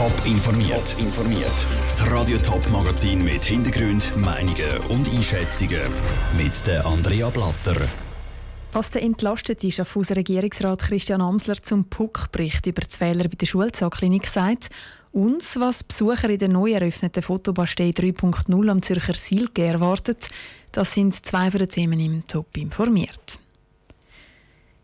Top informiert. Top informiert. Das Radio Top Magazin mit Hintergrund, Meinungen und Einschätzungen mit der Andrea Blatter. Was der entlastete Schaffhauser Regierungsrat Christian Amsler zum Puck-Bericht über die Fehler bei der Schulzahnklinik sagt und was Besucher in der neu eröffneten Fotobastei 3.0 am Zürcher Silke erwartet, das sind zwei von den Themen im Top informiert.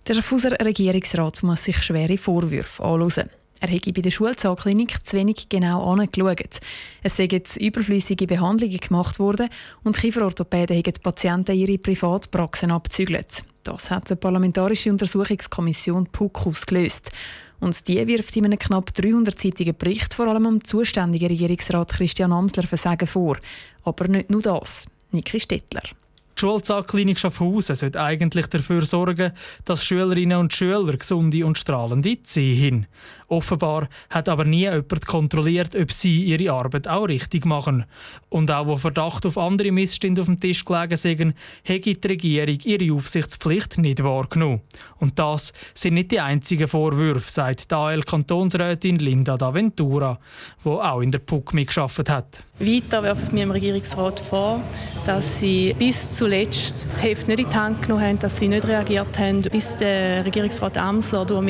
Der Schaffhauser Regierungsrat muss sich schwere Vorwürfe anhören. Er hätte bei der Schulzahnklinik zu wenig genau angeschaut. Es seien überflüssige Behandlungen gemacht worden und Kieferorthopäden haben die Patienten ihre Privatpraxen abzügelt. Das hat die Parlamentarische Untersuchungskommission PUC ausgelöst. Und die wirft in einem knapp 300-seitigen Bericht vor allem am zuständigen Regierungsrat Christian Amsler Versagen vor. Aber nicht nur das. Niki Stettler. Die Schulzahnklinik Schaffhausen sollte eigentlich dafür sorgen, dass Schülerinnen und Schüler gesunde und strahlende Zähne haben. Offenbar hat aber nie jemand kontrolliert, ob sie ihre Arbeit auch richtig machen. Und auch wo Verdacht auf andere Missstände auf dem Tisch gelegen sind, hätte die Regierung ihre Aufsichtspflicht nicht wahrgenommen. Und das sind nicht die einzigen Vorwürfe, sagt die AL-Kantonsrätin Linda D'Aventura, die auch in der PUC mitgearbeitet hat. Weiter werfen wir dem Regierungsrat vor, dass sie bis zuletzt das Heft nicht in die Hand genommen haben, dass sie nicht reagiert haben, bis der Regierungsrat Amsler durch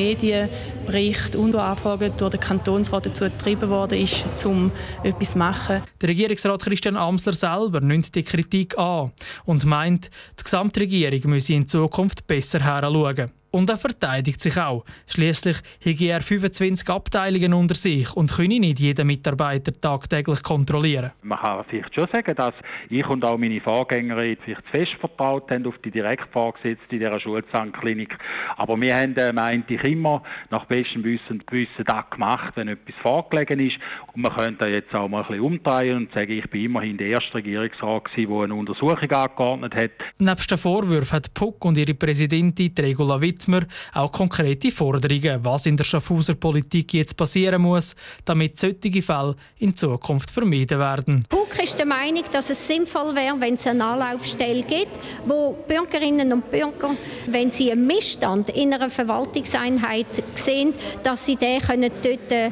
Medienbericht und Anfragen durch den Kantonsrat dazu getrieben worden ist, um etwas zu machen. Der Regierungsrat Christian Amsler selber nimmt die Kritik an und meint, die Gesamtregierung müsse in Zukunft besser heranschauen. Und er verteidigt sich auch. Schließlich habe er 25 Abteilungen unter sich und könne nicht jeden Mitarbeiter tagtäglich kontrollieren. Man kann vielleicht schon sagen, dass ich und auch meine Vorgängerin sich zu fest vertraut haben auf die Direktvorgesetzte in dieser Schulzahnklinik. Aber wir haben, äh, meinte ich, immer nach bestem Wissen und Gewissen das gemacht, wenn etwas vorgelegen ist. Und man könnte jetzt auch mal ein bisschen umdrehen und sagen, ich bin immerhin der erste Regierungsrat der eine Untersuchung angeordnet hat. Nebst den Vorwürfen hat Puck und ihre Präsidentin Regula Witt Wittmer auch konkrete Forderungen, was in der Schaffhauser Politik jetzt passieren muss, damit solche Fälle in Zukunft vermieden werden. Puck ist der Meinung, dass es sinnvoll wäre, wenn es eine Anlaufstelle gibt, wo Bürgerinnen und Bürger, wenn sie einen Missstand in einer Verwaltungseinheit sehen, dass sie den können dort äh,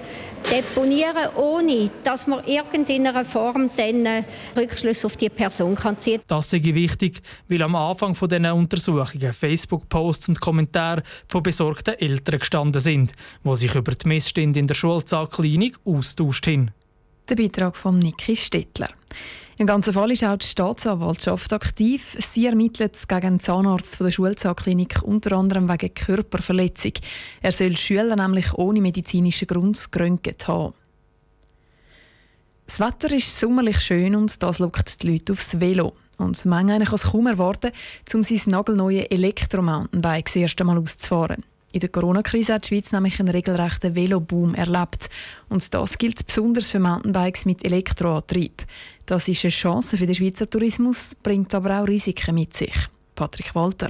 deponieren, ohne dass man irgendeiner Form dann äh, Rückschluss auf die Person kann ziehen. Das ist wichtig, weil am Anfang von diesen Untersuchungen Facebook-Posts und Kommentare von besorgten Eltern gestanden sind, die sich über die Missstände in der Schulzahnklinik austauscht haben. Der Beitrag von Niki Stettler. Im ganzen Fall ist auch die Staatsanwaltschaft aktiv. Sie ermittelt gegen einen Zahnarzt der Schulzahnklinik unter anderem wegen Körperverletzung. Er soll Schüler nämlich ohne medizinischen Grund geröntgt haben. Das Wetter ist sommerlich schön und das lockt die Leute aufs Velo. Und manche kann es kaum erwarten, um sein nagelneue Elektro-Mountainbike das erste Mal auszufahren. In der Corona-Krise hat die Schweiz nämlich einen regelrechten Veloboom erlebt. Und das gilt besonders für Mountainbikes mit Elektroantrieb. Das ist eine Chance für den Schweizer Tourismus, bringt aber auch Risiken mit sich. Patrick Walter.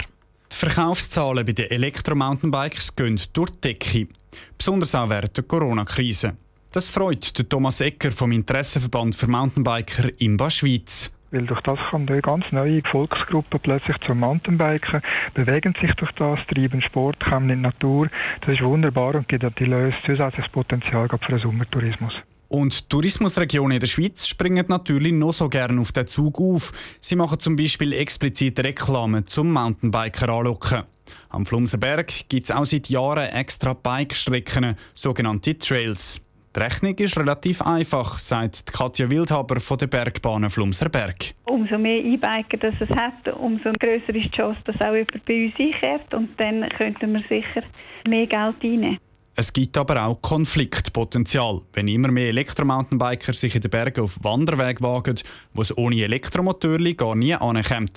Die Verkaufszahlen bei den Elektro-Mountainbikes gehen durch die Decke. Besonders auch während der Corona-Krise. Das freut Thomas Ecker vom Interessenverband für Mountainbiker Imba Schweiz weil durch das kann eine ganz neue Volksgruppe plötzlich zum Mountainbiken, bewegen sich durch das, treiben Sport, kommen in die Natur. Das ist wunderbar und gibt Lösung zusätzliches Potenzial für den Sommertourismus. Und Tourismusregionen in der Schweiz springen natürlich noch so gerne auf den Zug auf. Sie machen zum Beispiel explizite Reklame zum Mountainbiker anlocken. Am Flumserberg gibt es auch seit Jahren extra Bike-Strecken, sogenannte Trails. Die Rechnung ist relativ einfach, sagt Katja Wildhaber von der Bergbahnen Flumserberg. Umso mehr E-Biker das es hat, umso grösser ist die Chance, dass auch jemand bei uns einkehrt und dann könnten wir sicher mehr Geld einnehmen. Es gibt aber auch Konfliktpotenzial, wenn immer mehr Elektromountainbiker sich in den Bergen auf Wanderweg wagen, wo es ohne Elektromotor gar nie ankommen.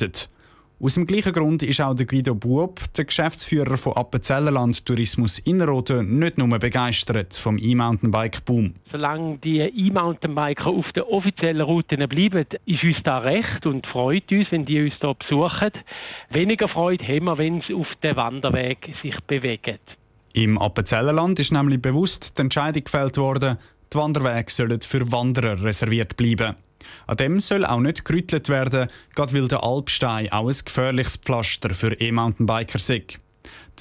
Aus dem gleichen Grund ist auch der Guido Buob, der Geschäftsführer von Appenzellerland Tourismus Innerrhoden, nicht nur begeistert vom E-Mountainbike-Boom. Solange die E-Mountainbiker auf den offiziellen Routen bleiben, ist uns da recht und freut uns, wenn die uns hier besuchen. Weniger Freude haben wir, wenn sie auf den Wanderweg sich bewegen. Im Appenzellerland ist nämlich bewusst die Entscheidung gefällt worden, die Wanderwege sollen für Wanderer reserviert bleiben. An dem soll auch nicht gerüttelt werden, gerade weil der Alpstein auch ein gefährliches Pflaster für E-Mountainbiker ist.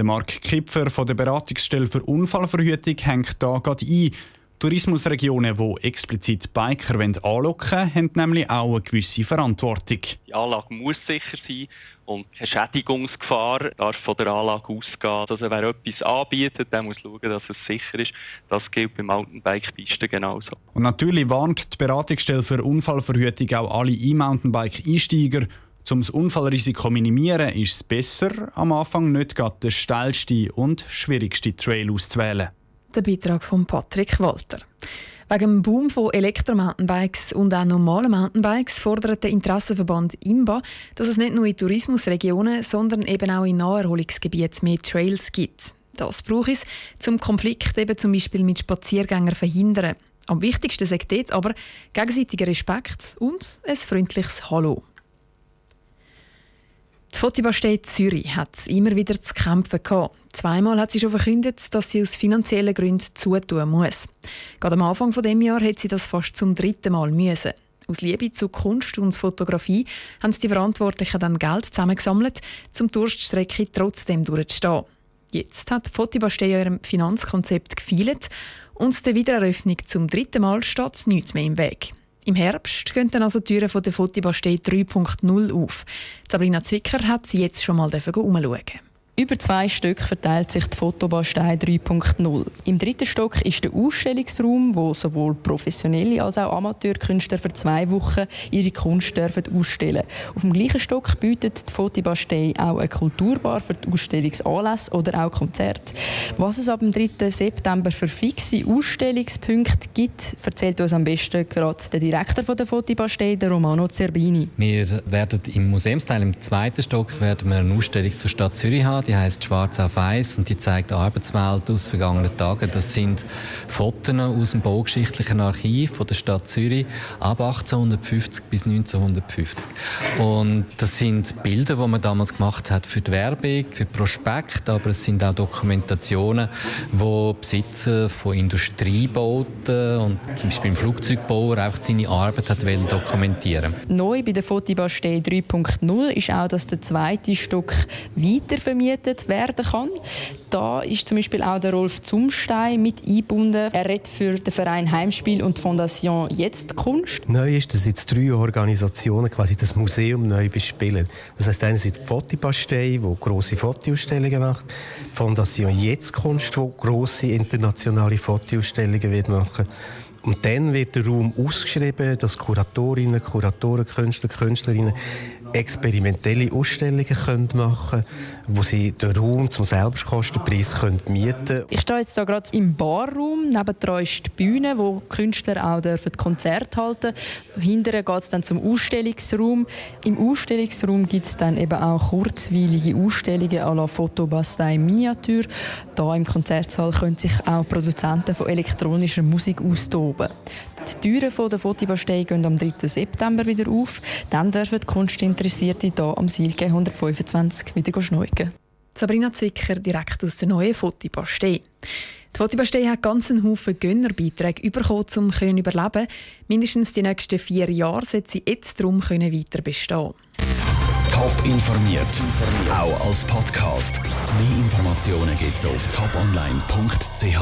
Mark Kipfer von der Beratungsstelle für Unfallverhütung hängt da gerade ein. Tourismusregionen, die explizit Biker anlocken wollen, haben nämlich auch eine gewisse Verantwortung. Die Anlage muss sicher sein und keine Schädigungsgefahr darf von der Anlage ausgehen. Also wer etwas anbietet, der muss schauen, dass es sicher ist. Das gilt beim Mountainbike-Pisten genauso. Und natürlich warnt die Beratungsstelle für Unfallverhütung auch alle E-Mountainbike-Einsteiger. Um das Unfallrisiko zu minimieren, ist es besser, am Anfang nicht gerade den steilsten und schwierigsten Trail auszuwählen. Der Beitrag von Patrick Walter. Wegen dem Boom von Elektromountainbikes und auch normalen Mountainbikes fordert der Interessenverband IMBA, dass es nicht nur in Tourismusregionen, sondern eben auch in Naherholungsgebieten mehr Trails gibt. Das braucht es, zum Konflikt eben zum Beispiel mit Spaziergängern verhindern. Am wichtigsten sagt dort aber gegenseitiger Respekt und ein freundliches Hallo. Die Fotobastei Zürich hat immer wieder zu kämpfen gehabt. Zweimal hat sie schon verkündet, dass sie aus finanziellen Gründen zutun muss. Gerade am Anfang von dem Jahr hat sie das fast zum dritten Mal müssen. Aus Liebe zu Kunst und Fotografie haben die Verantwortlichen dann Geld zusammengesammelt, um die Durststrecke trotzdem durchzustehen. Jetzt hat die Fotobastei ihrem Finanzkonzept gefeilt und der Wiedereröffnung zum dritten Mal steht nichts mehr im Weg. Im Herbst gehen dann also die Türen von der Fotobastei 3.0 auf. Sabrina Zwicker hat sie jetzt schon mal umschauen. Über zwei Stück verteilt sich die Fotobastei 3.0. Im dritten Stock ist der Ausstellungsraum, wo sowohl professionelle als auch Amateurkünstler für zwei Wochen ihre Kunst dürfen ausstellen. Auf dem gleichen Stock bietet die Fotobastei auch eine Kulturbar für die Ausstellungsanlässe oder auch Konzerte. Was es ab dem 3. September für fixe Ausstellungspunkte gibt, erzählt uns am besten gerade der Direktor der Fotobastei, der Romano Zerbini. Wir werden im Museumsteil im zweiten Stock werden wir eine Ausstellung zur Stadt Zürich haben die heißt Schwarz auf Weiß und die zeigt Arbeitswelt aus vergangenen Tagen. Das sind Fotos aus dem baugeschichtlichen Archiv von der Stadt Zürich ab 1850 bis 1950. Und das sind Bilder, die man damals gemacht hat für die Werbung, für Prospekt, aber es sind auch Dokumentationen, wo Besitzer von Industriebauten und zum Beispiel im Flugzeugbauer auch seine Arbeit hat dokumentieren. Neu bei der Fotobastei 3.0 ist auch, dass der zweite Stock weiter vermietet angemietet werden kann. Da ist zum Beispiel auch der Rolf Zumstein mit eingebunden. Er redet für den Verein Heimspiel und die Fondation Jetzt Kunst. Neu ist, dass jetzt drei Organisationen quasi das Museum neu bespielen. Das heißt einerseits die Fotobastei, die grosse Fotoausstellungen macht, die Fondation Jetzt Kunst, die grosse internationale Fotoausstellungen wird machen und dann wird der Raum ausgeschrieben, dass Kuratorinnen, Kuratoren, Künstler, Künstlerinnen experimentelle Ausstellungen machen können, wo sie den Raum zum Selbstkostenpreis mieten können. Ich stehe jetzt gerade im Barraum. Neben die Bühne, wo Künstler auch dürfen Konzerte halten dürfen. Hinterher geht es dann zum Ausstellungsraum. Im Ausstellungsraum gibt es dann eben auch kurzweilige Ausstellungen à la Fotobastei Miniatur. Hier im Konzertsaal können sich auch Produzenten von elektronischer Musik austoben. Die Türen der Fotobastei gehen am 3. September wieder auf. Dann dürfen die Kunstinteressierte hier am Silke 125 wieder schneiden. Sabrina Zwicker, direkt aus der neuen Fotobastei. Die Fotobastei hat ganz einen Haufen Gönnerbeiträge bekommen, um zu überleben. Mindestens die nächsten vier Jahre sollte sie jetzt darum weiter bestehen. Top informiert, auch als Podcast. Mehr Informationen gibt es auf toponline.ch.